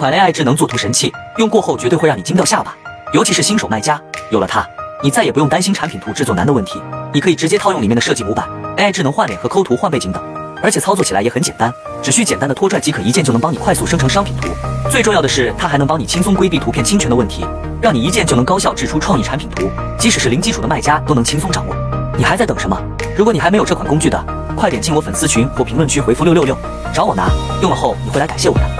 款 ai 智能作图神器用过后绝对会让你惊掉下巴。尤其是新手卖家有了它你再也不用担心产品图制作难的问题你可以直接套用里面的设计模板 ai 智能换脸和抠图换背景等。而且操作起来也很简单只需简单的拖拽即可一键就能帮你快速生成商品图。最重要的是它还能帮你轻松规避图片侵权的问题让你一键就能高效制出创意产品图即使是零基础的卖家都能轻松掌握。你还在等什么？如果你还没有这款工具的快点进我粉丝群或评论区回复六六六找我拿。用了后你会来感谢我的。